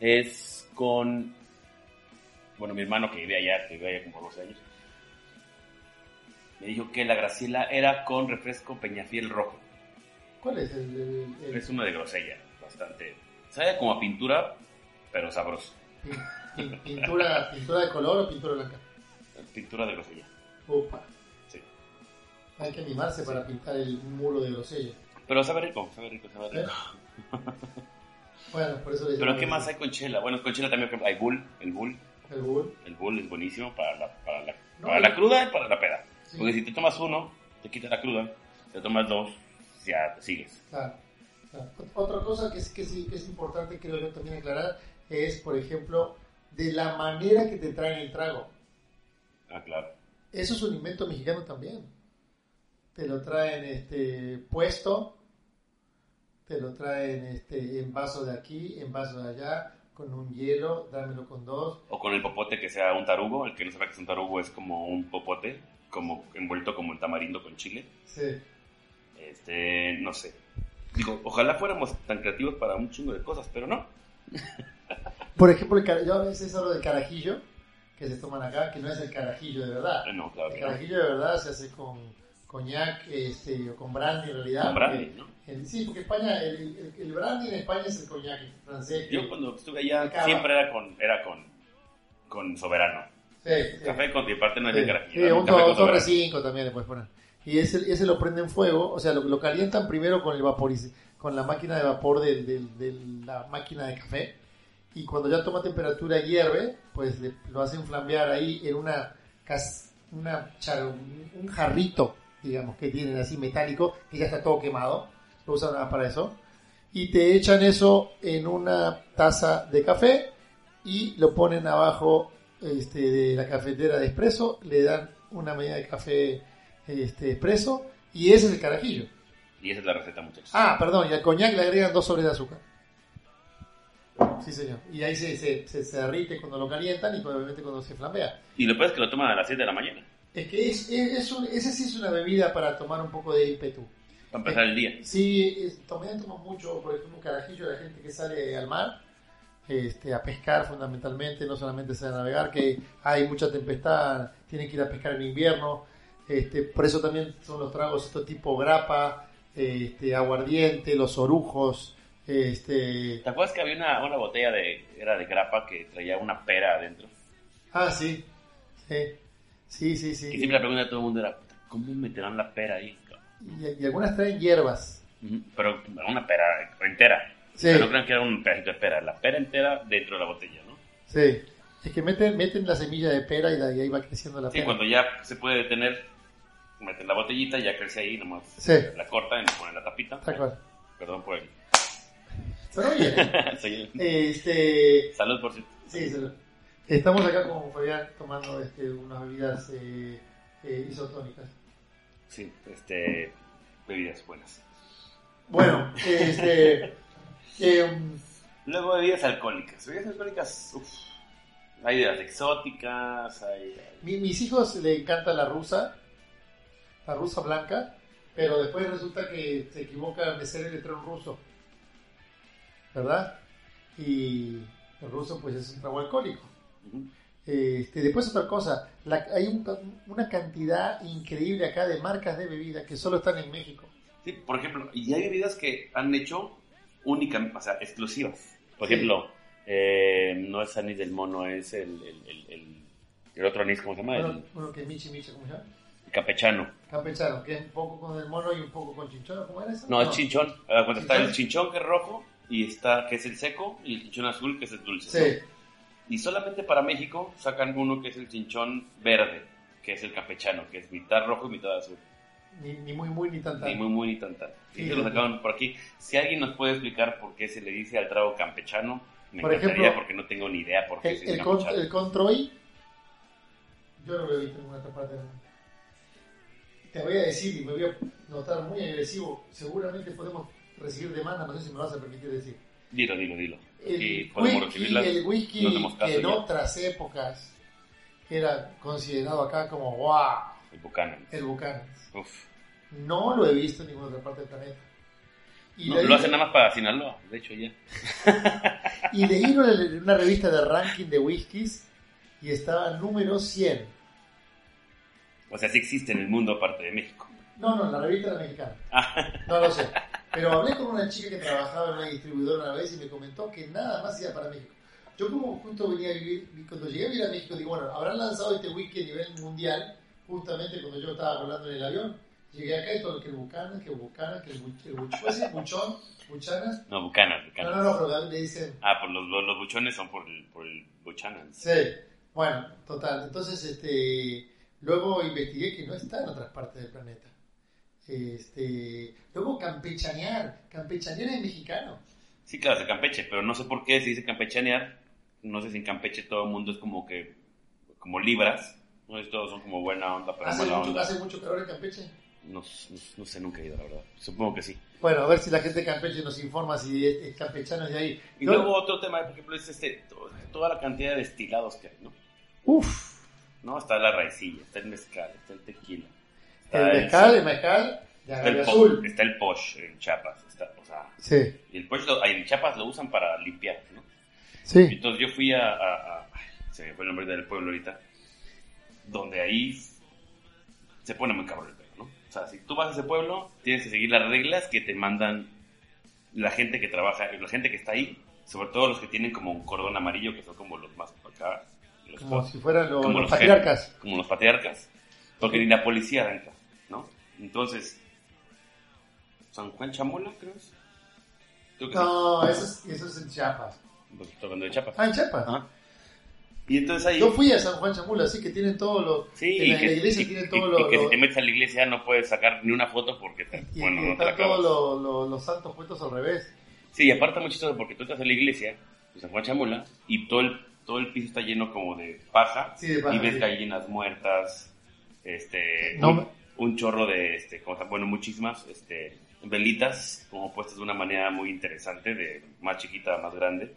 es con. Bueno, mi hermano que vive allá, que vive allá como 12 años, me dijo que la Graciela era con refresco Peñafiel rojo. ¿Cuál es el, el- el- Es uno de grosella, bastante. Sabe como a pintura, pero sabroso. pin- pin- pintura, pintura de color o pintura blanca? Pintura de grosella. Upa. Sí. Hay que animarse para pintar el muro de grosella. Pero sabe rico, sabe rico, sabe ¿Eh? rico. [laughs] Bueno, por eso le Pero ¿qué más hay con chela? Bueno, con chela también hay bull, el bull. El bull. El bull es buenísimo para la, para la, No, para la cruda y para la peda. Sí. Porque si te tomas uno, te quita la cruda. Te tomas dos, ya te sigues. Claro, claro. Ot- Otra cosa que es, que, sí, que es importante, creo yo, también aclarar, es, por ejemplo, de la manera que te traen el trago. Ah, claro. Eso es un invento mexicano también. Te lo traen este, puesto, te lo traen este, en vaso de aquí, en vaso de allá, con un hielo, dámelo con dos. O con el popote que sea un tarugo. El que no sepa que es un tarugo es como un popote, como envuelto como en tamarindo con chile. Sí. Este, no sé. Digo, ojalá fuéramos tan creativos para un chingo de cosas, pero no. [laughs] Por ejemplo, el yo a veces hablo del carajillo, que se toman acá, que no es el carajillo de verdad. Eh, No, claro El no. carajillo de verdad se hace con coñac este, o con brandy en realidad. Con brandy, ¿no? el- sí, porque España, el, el- el brandy en España es el coñac francés. Yo cuando estuve allá Acaba. siempre era con, era con, con soberano. sí, sí. Café con y aparte no es Sí, de carajillo. sí, un, un torre soberano. 5 también le puedes poner. Y ese, ese lo prenden fuego, o sea, lo, lo calientan primero con el vaporiz con la máquina de vapor de la máquina de café. Y cuando ya toma temperatura hierve, pues le- lo hacen flambear ahí en una, una un jarrito, digamos, que tienen así metálico, que ya está todo quemado. Lo usan para eso. Y te echan eso en una taza de café y lo ponen abajo este, de la cafetera de espresso, le dan una medida de café este, espresso y ese es el carajillo. Y esa es la receta, muchachos. Ah, perdón, y al coñac le agregan dos sobres de azúcar. Sí, señor. Y ahí se, se, se, se derrite cuando lo calientan y obviamente cuando se flambea. Y lo peor es que lo toman a las 7 de la mañana. Es que es, es, es un- ese sí es una bebida para tomar un poco de ímpetu. Para empezar el día. Sí, es, también tomo mucho, por ejemplo, un carajillo de la gente que sale al mar este, a pescar fundamentalmente, no solamente sale a navegar, que hay mucha tempestad, tienen que ir a pescar en invierno. Este, por eso también son los tragos estos tipo grapa, este, aguardiente, los orujos. Este, ¿Te acuerdas que había una, una botella de, era de grapa que traía una pera adentro? ah, sí, sí, sí, sí. Y sí. siempre la pregunta de todo el mundo era, ¿cómo meterán la pera ahí? Y, y algunas traen hierbas. Pero una pera entera. Sí. O sea, no crean que era un pedacito de pera, la pera entera dentro de la botella, ¿no? Sí. Es que meten, meten la semilla de pera y, la- y ahí va creciendo la Sí, pera. cuando ya se puede detener, meten la botellita, ya crece ahí, nomás Sí. la cortan y le ponen la tapita. Tal cual. Perdón por el... Pero oye, [laughs] Soy- este, Salud por cierto. Sí, sí. Estamos acá con Fabián tomando este, unas bebidas eh, eh, isotónicas. Sí, este, bebidas buenas. Bueno, este, [laughs] em, Luego bebidas alcohólicas. Bebidas alcohólicas, uff. Hay bebidas exóticas, hay... hay- mi- mis hijos le encanta la rusa, la rusa blanca, pero después resulta que se equivoca al mesero y le trae un ruso, ¿verdad? Y el ruso pues es un trago alcohólico. Ujú. Este, después otra cosa, la- hay un- una cantidad increíble acá de marcas de bebida que solo están en México. Sí, por ejemplo, y hay bebidas que han hecho únicamente, o sea, exclusivas. Por Sí. ejemplo, eh, no es anís del mono, es el, el, el, el- El otro anís, ¿cómo se llama? Bueno, El, uno que Michi Michi, ¿cómo se llama? El campechano. Campechano, que es un poco con el mono y un poco con chinchón, ¿cómo era eso? No, es chinchón. Cuando está el chinchón que es rojo y está que es el seco y el chinchón azul que es el dulce. Sí. ¿no? Y solamente para México sacan uno que es el chinchón verde, que es el campechano, que es mitad rojo y mitad azul. Ni, ni muy muy ni tan tan. Ni muy, muy, ni tan, tan. Sí, Y se lo sí. sacaban por aquí. Si alguien nos puede explicar por qué se le dice al trago campechano, me Por encantaría ejemplo, porque no tengo ni idea por qué El, se dice el, con, el Controy, yo no lo he visto en ninguna otra parte del mundo. Te voy a decir, y me voy a notar muy agresivo, seguramente podemos recibir demanda, no sé si me vas a permitir decir. Dilo, dilo, dilo. El Y podemos whisky, recibirlas. el whisky no que en ya. otras épocas era considerado acá como wow, El Buchanan. el Buchanan. Uf. No lo he visto en ninguna otra parte del planeta. Y No, leí- lo hacen nada más para Sinaloa, de hecho ya. [laughs] Y leí una, una revista de ranking de whiskies y estaba número 100. O sea, sí existe en el mundo aparte de México. No, no, la revista era mexicana. No lo sé. Pero hablé con una chica que trabajaba en una distribuidora una vez y me comentó que nada más iba para México. Yo como justo venía a vivir, cuando llegué a vivir a México, digo, bueno, habrán lanzado este whisky a nivel mundial, justamente cuando yo estaba volando en el avión. Llegué acá y todo, que el que el Buchanan, que el Buch- el Buch- ¿cómo se dice? Buchón, Buchanas. No, Buchanan, No, Buchanan. no, no, pero le dicen, Ah, por los, los, los buchones son por el, por el Buchanan. Sí, bueno, total. Entonces, este, luego investigué que no está en otras partes del planeta. Este, luego campechanear, campechanear es mexicano. Sí, claro, es de Campeche, pero no sé por qué se dice campechanear. No sé si en Campeche todo el mundo es como que, como libras. No sé si todos son como buena onda, pero Hace mala mucho, onda. hace mucho calor en Campeche. No, no- no sé, nunca he ido, la verdad. Supongo que sí. Bueno, a ver si la gente de Campeche nos informa si es, es campechano de ahí. Y Yo- luego otro tema, por ejemplo, es este, to- toda la cantidad de destilados que hay, ¿no? Uf, ¿No? Está la raicilla, está el mezcal, está el tequila. Está el mezcal, el mezcal de está el, azul. está el posh en Chiapas. Está, o sea, Sí, y el posh lo- ahí en Chiapas lo usan para limpiar, ¿no? sí. Entonces yo fui a, a- se me fue el nombre del pueblo ahorita, donde ahí se pone muy cabrón el pedo, ¿no? O sea, si tú vas a ese pueblo, tienes que seguir las reglas que te mandan la gente que trabaja, la gente que está ahí, sobre todo los que tienen como un cordón amarillo, que son como los más acá, los Como si fueran los, como los los patriarcas. jefes, como los patriarcas, porque ni la policía entra, ¿no? Entonces, San Juan Chamula, creo es. Creo que No, eso es, eso es en Chiapas. Pues, estoy hablando de Chiapas. Ah, en Chiapas. Ajá. Y entonces ahí... Yo fui a San Juan Chamula, así que tienen todos los. Sí, en y la, que, la iglesia y- tienen todos y los. que si te metes a la iglesia no puedes sacar ni una foto porque te, y, bueno, y no están todos los, los, los santos puestos al revés. Sí, y aparte muy chistoso porque tú estás en la iglesia, de San Juan Chamula, y todo el, todo el piso está lleno como de paja, Sí, de paja, y ves sí. gallinas muertas, este, No un, un chorro de, este, ¿cómo se llama? bueno, muchísimas, este, velitas como puestas de una manera muy interesante, de más chiquita a más grande,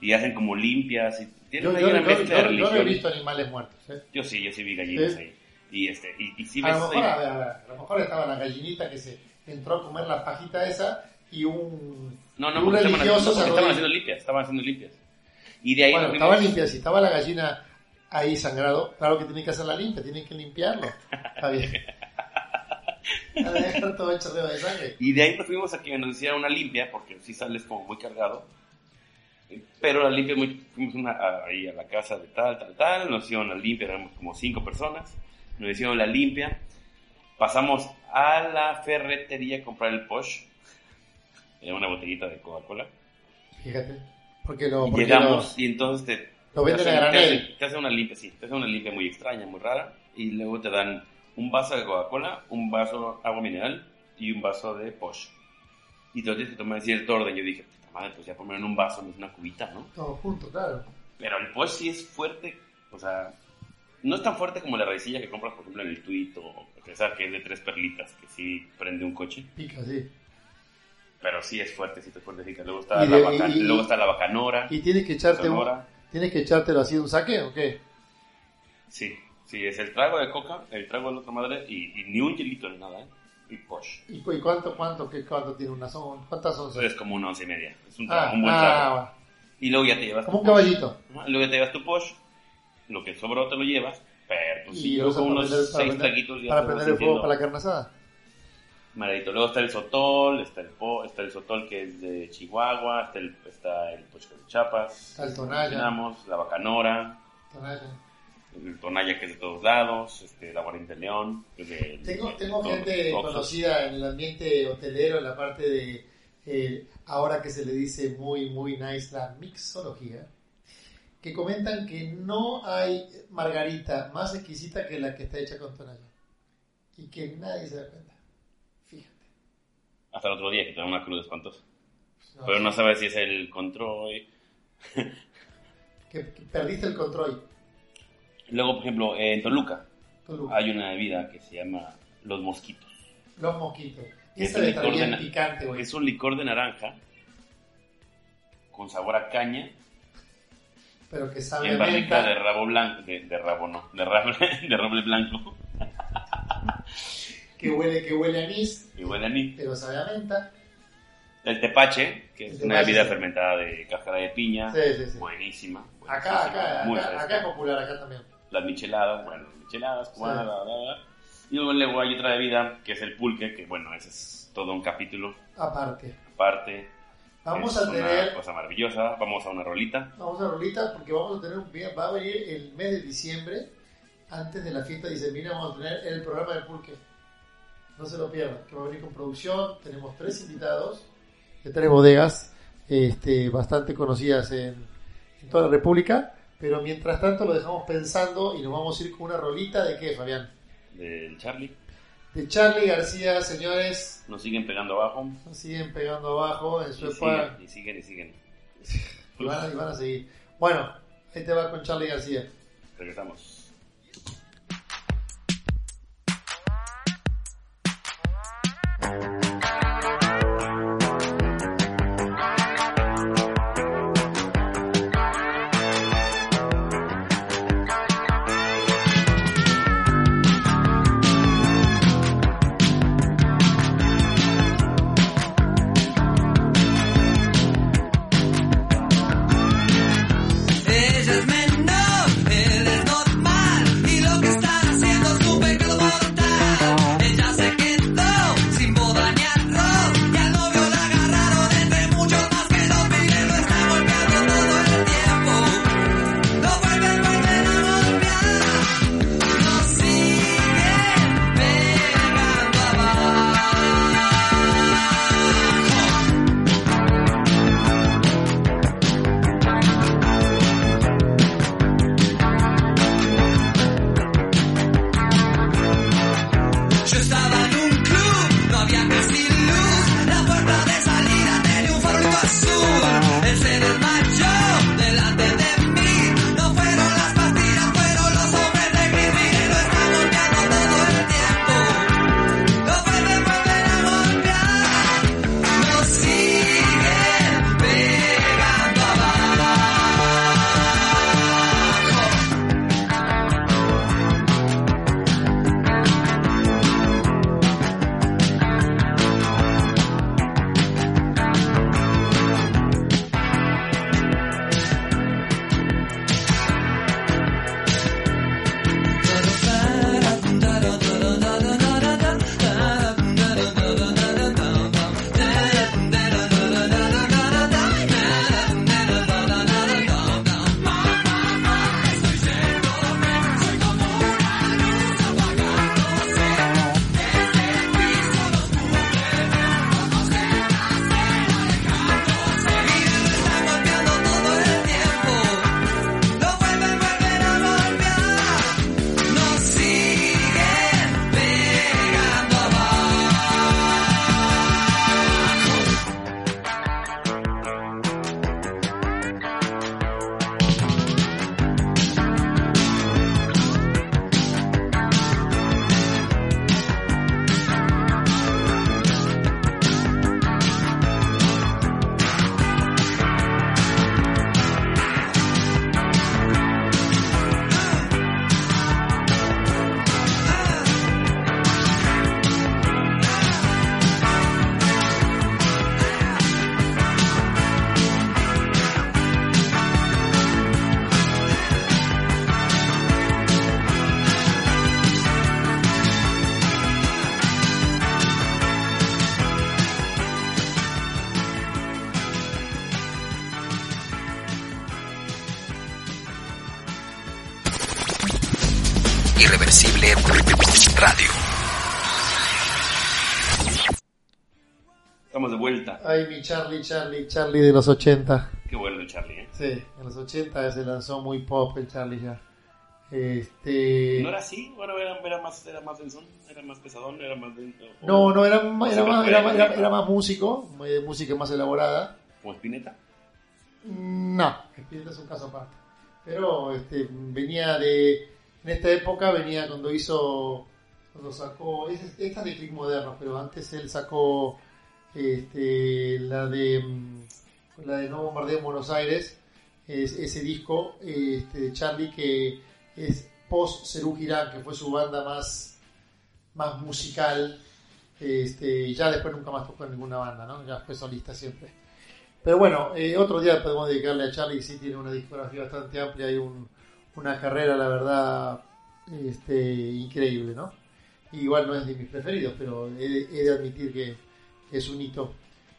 y hacen como limpias, y tienen Yo, ahí yo- una yo- mezcla yo- de yo no he visto animales muertos. ¿eh? Yo sí, yo sí vi gallinas ¿Sí? ahí. Y, este, y, y sí A ves lo mejor, ahí- a, ver, a, ver, a lo mejor estaba la gallinita que se entró a comer la pajita esa y un, No, no, un porque estaban, haciendo, estaban haciendo limpias, estaban haciendo limpias. Y de ahí Bueno, estaba limpia. Si estaba la gallina ahí sangrado, claro que tienen que hacerla limpia, tienen que limpiarlo. Está bien. Dejar todo hecho de sangre. Y de ahí nos fuimos a que nos hicieran una limpia, porque sí sales como muy cargado. Pero la limpia, muy, fuimos una- a- ahí a la casa de tal, tal, tal, nos hicieron la limpia, éramos como cinco personas, nos hicieron la limpia, pasamos a la ferretería a comprar el Posh, era una botellita de Coca-Cola, Fíjate. Porque lo, porque llegamos y entonces te, lo, lo venden te a hacen, te granel. hacen- te hacen una limpia, sí, te hacen una limpia muy extraña, muy rara, y luego te dan un vaso de Coca-Cola, un vaso de agua mineral y un vaso de Posh. Y te lo tienes que tomar en cierto orden. Yo dije, puta madre, pues ya poner en un vaso, no es una cubita, ¿no? Todo junto, claro. Pero el Posh sí es fuerte, o sea, no es tan fuerte como la raicilla que compras, por ejemplo, en el Tweet o sabes que es de tres perlitas, que sí prende un coche. Pica, sí. Pero sí es fuertecito, fuertecito. Luego está, la, de- baca- y- y- luego está la bacanora. ¿Y tienes que echarte un, tienes que echártelo así de un saque o qué? Sí, sí, es el trago de coca, el trago de la otra madre y, y ni un hielito ni nada, ¿eh? Y Posh. ¿Y, y cuánto, cuánto, qué, cuánto tiene una son? ¿Cuántas son? Eso es como una once y media. Es un, Ah, trago, un buen ah, trago. bueno. Y luego ya te llevas Como tu un Posh. caballito. Ajá, Luego ya te llevas tu Posh. Lo que sobró te lo llevas. Pero pues, lo yo con unos prender- seis prender- traguitos ya Para prender el fuego para la carne asada. Maradito. Luego está el sotol, está el, po, está el sotol que es de Chihuahua, está el, está el de Chiapas. Está el mencionamos, la bacanora. Tonalla. el Tonaya que es de todos lados, este, la Guardián de León, que es de... Tengo, de tengo todos gente conocida en el ambiente hotelero, en la parte de, eh, ahora que se le dice muy, muy nice, la mixología, que comentan que no hay margarita más exquisita que la que está hecha con tonalla. Y que nadie se da cuenta. Hasta el otro día que tenía una cruz espantosa. No, Pero no sabes si es el control. [laughs] que, que perdiste el control. Luego, por ejemplo, en Toluca Toluca. hay una bebida que se llama Los Mosquitos. Los mosquitos. Y Es un licor de picante, güey. Es un licor de naranja con sabor a caña Pero que sabe en barrica de rabo blanco. De, de rabo, no. De roble, [laughs] de roble blanco. Que huele, que huele a anís, Y huele a anís. pero sabe a menta. El tepache, que El es una tepache, bebida sí. fermentada de cáscara de piña. Sí, sí, sí. Buenísima. Acá, buenísima, acá, muy acá, fresca. acá es popular, acá también. Las micheladas, bueno, las micheladas, Sí. bla, bla, bla. Y luego, hay otra bebida que es el pulque, que bueno, ese es todo un capítulo Aparte. aparte. Vamos es a una tener, cosa maravillosa. Vamos a una rolita. vamos a Rolita, porque vamos a tener un va a venir el mes de diciembre, antes de la fiesta de diciembre, vamos a tener el programa de Pulque. No se lo pierdan, que va a venir con producción. Tenemos tres invitados de tres bodegas este, bastante conocidas en, en toda la República. Pero mientras tanto lo dejamos pensando y nos vamos a ir con una rolita de qué, Fabián? del Charlie. De Charlie García, señores. Nos siguen pegando abajo. Nos siguen pegando abajo en su Y siguen, y siguen, y siguen. Y van, a, y van a seguir. Bueno, ahí te va con Charlie García. Regresamos. Ay, mi Charlie, Charlie, Charlie de los 80. Qué bueno el Charlie, ¿eh? Sí, en los 80 se lanzó muy pop el Charlie ya. Este... ¿No era así? Bueno, era, era más, era más densón, era más pesadón, era más dentro. No, no, era, era, más, era, más- era- más músico, eh, música más elaborada. Como Spinetta. No, Spinetta es un caso aparte. Pero este, venía de. En esta época venía cuando hizo. Cuando sacó. es- Esta es de Click Moderno, pero antes él sacó este, la de. mm, La de No Bombardeo en Buenos Aires. Es, ese disco este, de Charlie que es post Cerú Girán, que fue su banda más, más musical. Este, ya después nunca más tocó en ninguna banda, ¿no? Ya fue solista siempre. Pero bueno, eh, otro día podemos dedicarle a Charlie, sí tiene una discografía bastante amplia y un- una carrera, la verdad, increíble, ¿no? Igual no es de mis preferidos, pero he, he de admitir que, que es un hito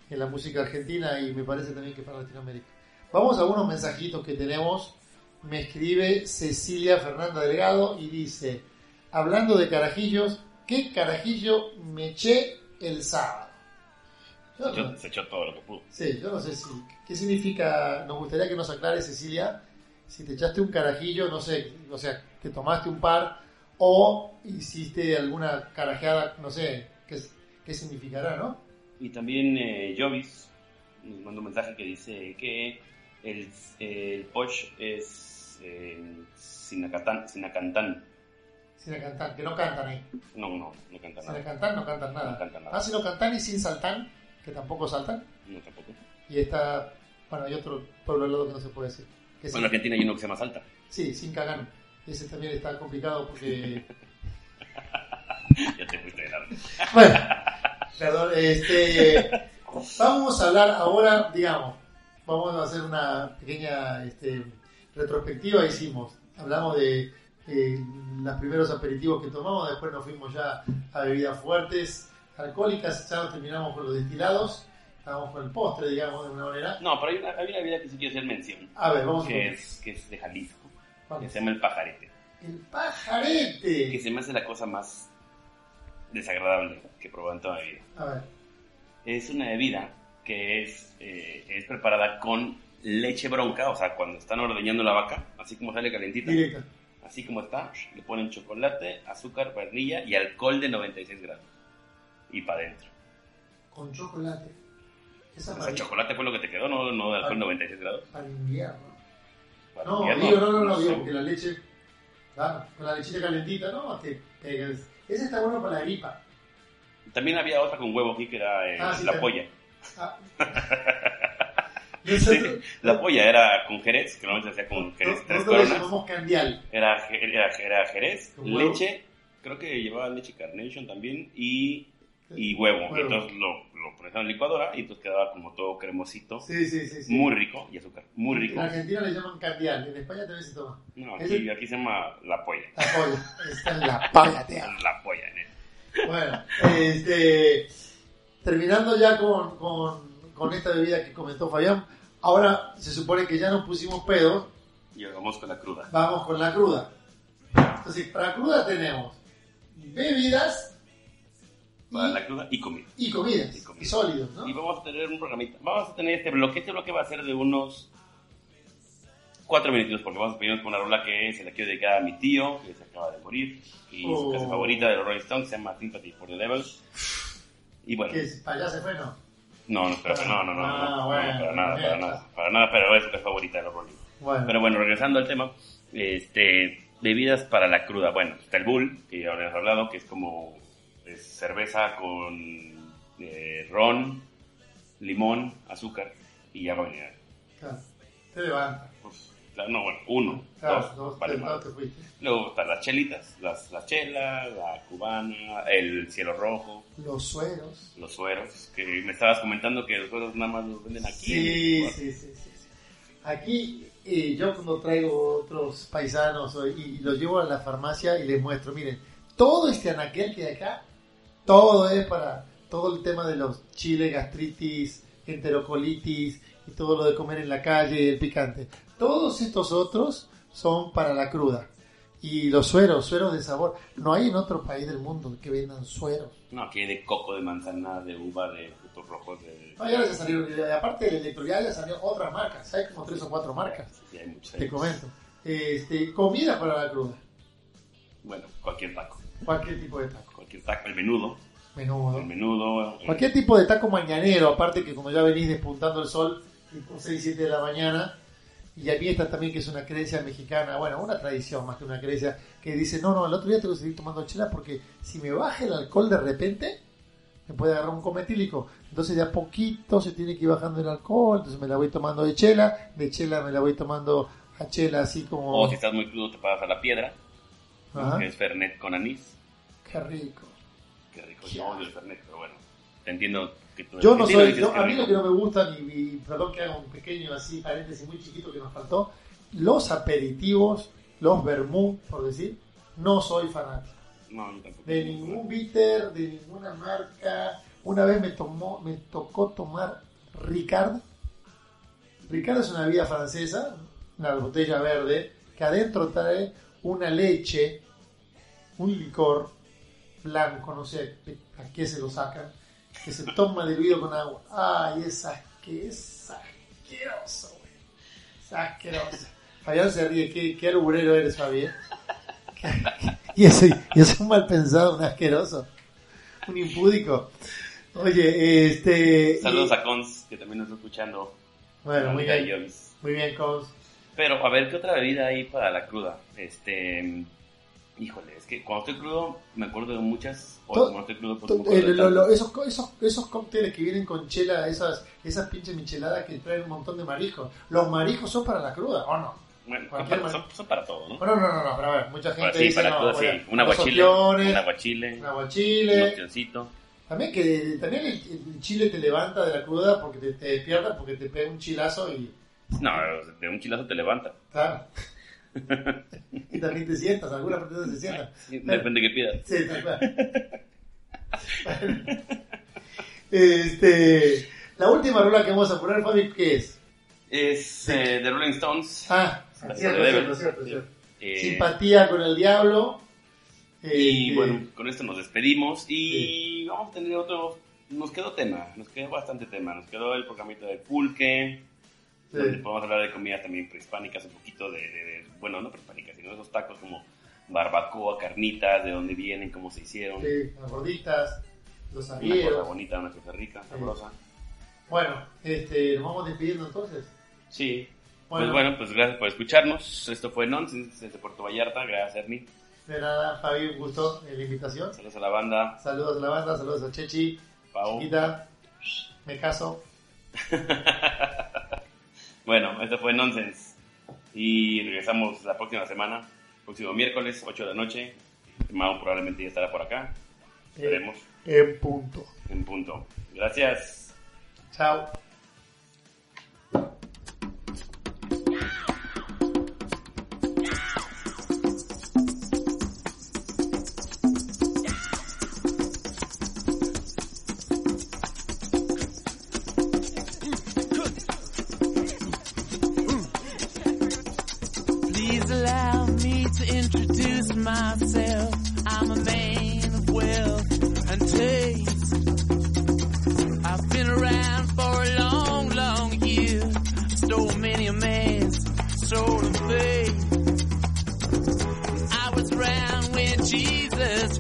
en la música argentina y me parece también que para Latinoamérica. Vamos a unos mensajitos que tenemos. Me escribe Cecilia Fernanda Delgado y dice, hablando de carajillos, ¿qué carajillo me eché el sábado? Yo Se no- echó, se echó todo lo que pudo. Sí, yo no sé si. ¿Qué significa? Nos gustaría que nos aclare, Cecilia, si te echaste un carajillo, no sé, o sea, te tomaste un par o hiciste alguna carajeada, no sé, qué, qué significará, ¿no? Y también eh, Jovis nos mandó un mensaje que dice que el, el Poch es Sinacatán, Sinacantán. Que no cantan ahí. No, no, no canta Sin nada. cantar no cantan nada. No cantan nada. Ah, si no cantan y sin saltán, que tampoco saltan. No, tampoco. Y está, bueno, hay otro pueblo al lado que no se puede decir. Que Bueno, en Argentina hay uno que se llama Salta. sí, sin cagán. Ese también está complicado porque [laughs] Ya te fuiste de largo. Bueno, [laughs] perdón, este, [laughs] vamos a hablar ahora, digamos, vamos a hacer una pequeña este, retrospectiva. Hicimos, hablamos de eh, los primeros aperitivos que tomamos, después nos fuimos ya a bebidas fuertes, alcohólicas, ya terminamos con los destilados, estábamos con el postre, digamos, de una manera. No, pero hay una, hay una bebida que sí quiero hacer mención. A ver, vamos Que con es, que es de Jalisco. ¿cuál Que se llama el pajarete. el Que pajarete. se me hace la cosa más desagradable que probado en toda mi vida. A ver, Es una bebida que es, eh, es preparada con leche bronca, o sea, cuando están ordeñando la vaca, así como sale calentita, directa. así como está, le ponen chocolate, azúcar, vainilla y alcohol de 96 grados. Y para adentro. Con chocolate. Esa O sea, chocolate fue lo que te quedó, no, no de alcohol 96 grados. para invierno. Para No, invierno, digo, no, no, no, digo que la leche, claro, con la lechita calentita, ¿no? Te pegas. Ese está bueno para la gripa. También había otra con huevo aquí que era eh, Ah, sí, la también. polla. Ah. [laughs] [laughs] La polla era con jerez, que normalmente se hacía con jerez tres coronas. Era, era, era jerez, leche, creo que llevaba leche carnation también y, y huevo. Huevo. Entonces lo, ponías en licuadora y entonces quedaba como todo cremosito, Sí, sí, sí. sí. muy rico y azúcar, muy rico. En Argentina le llaman candial, en España también se toma. No, aquí, aquí se llama la polla. La polla. Está en la [laughs] polla, amo. La polla, ¿eh? Bueno, este, terminando ya con, con, con esta bebida que comentó Fabián, ahora se supone que ya nos pusimos pedos, Y vamos con la cruda. vamos con la cruda. Entonces, para cruda tenemos bebidas Para la cruda y comida. y comidas, Y sólidos, ¿no? Y vamos a tener un programita. Vamos a tener este bloque. Este bloque va a ser de unos cuatro minutitos porque vamos a pedirnos con una rola que se la quiero dedicar a mi tío, que se acaba de morir. Y su Oh. canción favorita de los Rolling Stones se llama Sympathy for the Devil. Y bueno, es- para allá se fue, ¿no? no, no, espera, no, no, no, no, Ah, no, bueno, para nada, para nada, para nada, pero es la favorita de los Rolling. Bueno, Pero bueno, regresando al tema, este, bebidas para la cruda. Bueno, está el Bull, que ya habíamos hablado, que es como es cerveza con eh, ron, limón, azúcar y agua mineral. claro, te levanta. Pues, no, bueno, uno, Claro, dos, dos, vale no te. Luego están las chelitas, las, las chelas, la cubana, el cielo rojo, Los sueros. los sueros, que me estabas comentando que los sueros nada más los venden aquí. Sí, sí, sí, sí. Aquí eh, yo cuando traigo otros paisanos y, y los llevo a la farmacia y les muestro, miren, todo este anaquel que hay acá, todo es para todo el tema de los chiles, gastritis, enterocolitis y todo lo de comer en la calle, el picante. Todos estos otros son para la cruda. Y los sueros, sueros de sabor. No hay en otro país del mundo que vendan sueros. No, aquí hay de coco, de manzana, de uva, de frutos rojos, de... No, ya ya salieron, aparte del electrovial ya salieron otras marcas. Hay como tres o cuatro marcas. Sí, hay muchos. Te comento. Este, comida para la cruda. Bueno, cualquier taco. Cualquier tipo de taco. Cualquier taco, el menudo. Menudo. El menudo. el- Cualquier tipo de taco mañanero, aparte que como ya venís despuntando el sol, tipo 6, 7 de la mañana, y a mí esta también que es una creencia mexicana, bueno, una tradición más que una creencia, que dice, no, no, el otro día tengo que seguir tomando chela porque si me baja el alcohol de repente, me puede agarrar un cometílico. Entonces de a poquito se tiene que ir bajando el alcohol, entonces me la voy tomando de chela, de chela me la voy tomando a chela así como... O si estás muy crudo te pasas a la piedra. Ajá. que es Fernet con anís. Qué rico. Qué rico, yo odio el Fernet, pero bueno. Te entiendo que tú Yo no soy, a mí lo que no me gusta, y, y perdón que haga un pequeño así paréntesis muy chiquito que nos faltó, los aperitivos, los vermú, por decir, no soy fanático. No, yo tampoco. De ningún bitter, de ninguna marca. Una vez me tomó, me tocó tomar Ricard. Ricard es una bebida francesa, una botella verde, que adentro trae una leche, un licor blanco, no sé a qué se lo sacan, que se toma diluido con agua. Ay, es, asque, es asqueroso, güey. Es asqueroso. Fabián se ríe, qué, qué alburero eres, Fabián. [laughs] Y eso, y eso es un mal pensado, un asqueroso, un impúdico. Oye, este. Saludos y- a Cons, que también nos está escuchando. Bueno, muy bien, Jovis. muy bien, Cons. Pero, a ver, ¿qué otra bebida hay para la cruda? Este. Híjole, es que cuando estoy crudo me acuerdo de muchas. O cuando estoy crudo, pues To- lo- lo- tantas. esos, esos, esos cócteles que vienen con chela, esas, esas pinches micheladas que traen un montón de mariscos. ¿Los mariscos son para la cruda o no? Bueno, son para, man- son, son para todo, ¿no? Bueno, no, no, no, pero a ver, mucha gente Para, sí, dice, para no, bueno, sí. Un aguachile. Un aguachile. un Un aguachile. opcioncito. También que también el, el chile te levanta de la cruda porque te, te despierta, porque te pega un chilazo y... No, de un chilazo te levanta. Claro. Y también te sientas, algunas personas se sientan. Depende de qué pidas. Sí, tal cual. este, la última rola que vamos a poner, Fabi, ¿qué es? Es eh, de Rolling Stones. Ah, cierto, cierto, cierto, cierto. Eh, Simpatía con el diablo. Y Este, bueno, con esto nos despedimos y vamos a tener otro. Nos quedó tema, nos quedó bastante tema. Nos quedó el programita de pulque, sí, donde podemos hablar de comida también prehispánicas, un poquito de, de- de- bueno, no prehispánicas, sino esos tacos como barbacoa, carnitas, de dónde vienen, cómo se hicieron. sí, las gorditas, los Una cosa bonita, una cosa rica, sabrosa. Bueno, este, nos vamos despidiendo entonces. Sí. Bueno. Pues bueno, pues gracias por escucharnos. Esto fue Nonsense desde Puerto Vallarta. Gracias, Ernie. De nada, Fabi, un gusto en la invitación. Saludos a la banda. Saludos a la banda, saludos a Chechi, Pau. chiquita, me caso. [laughs] Bueno, esto fue Nonsense. Y regresamos la próxima semana, próximo miércoles, 8 de la noche. Mao probablemente ya estará por acá. Esperemos, En punto. en punto. Gracias. Chao.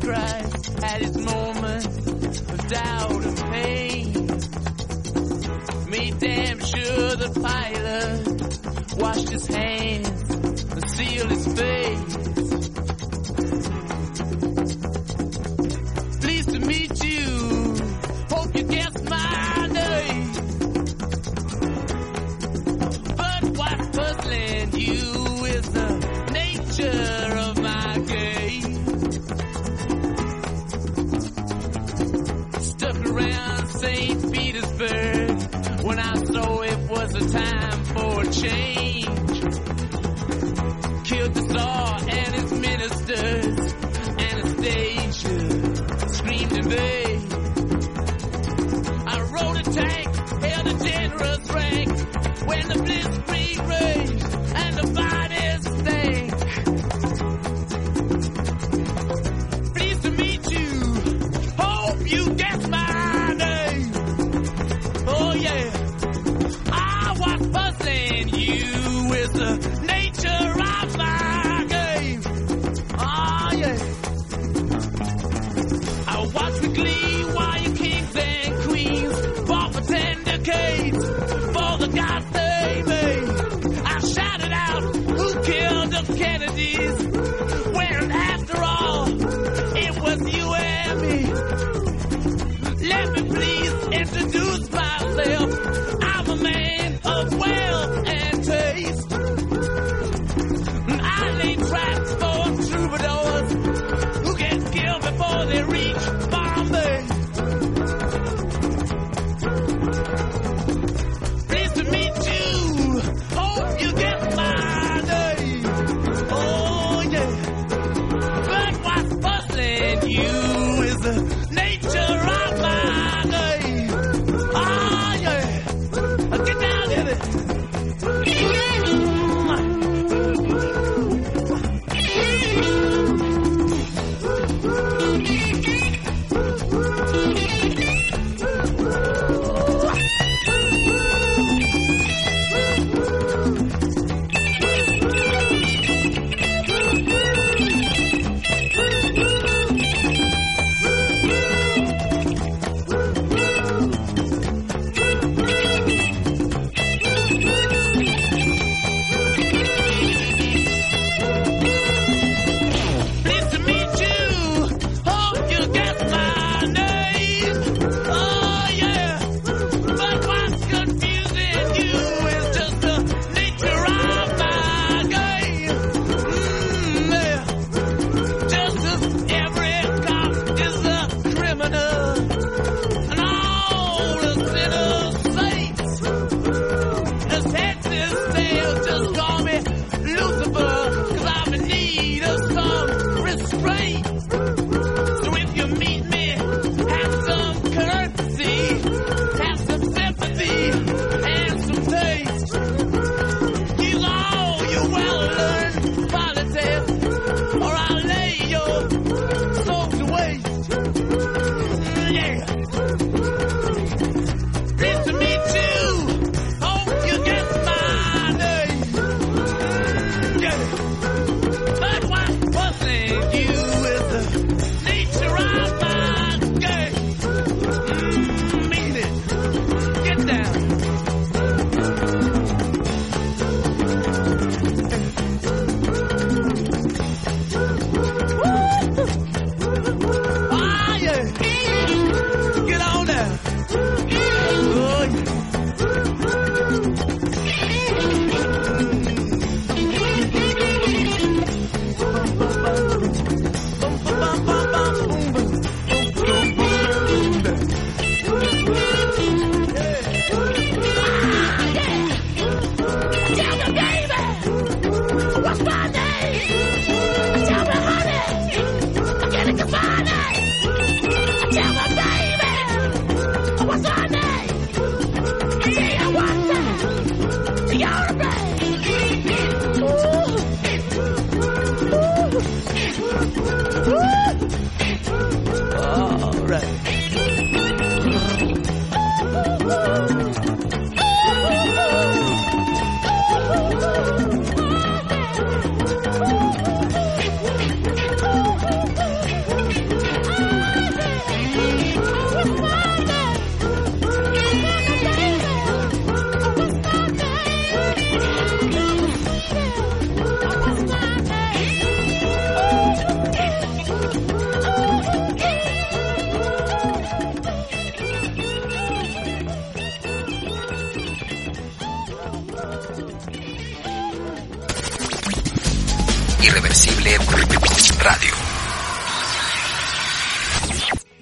Christ had his moment of doubt and pain. Made damn sure the pilot washed his hands and sealed his face.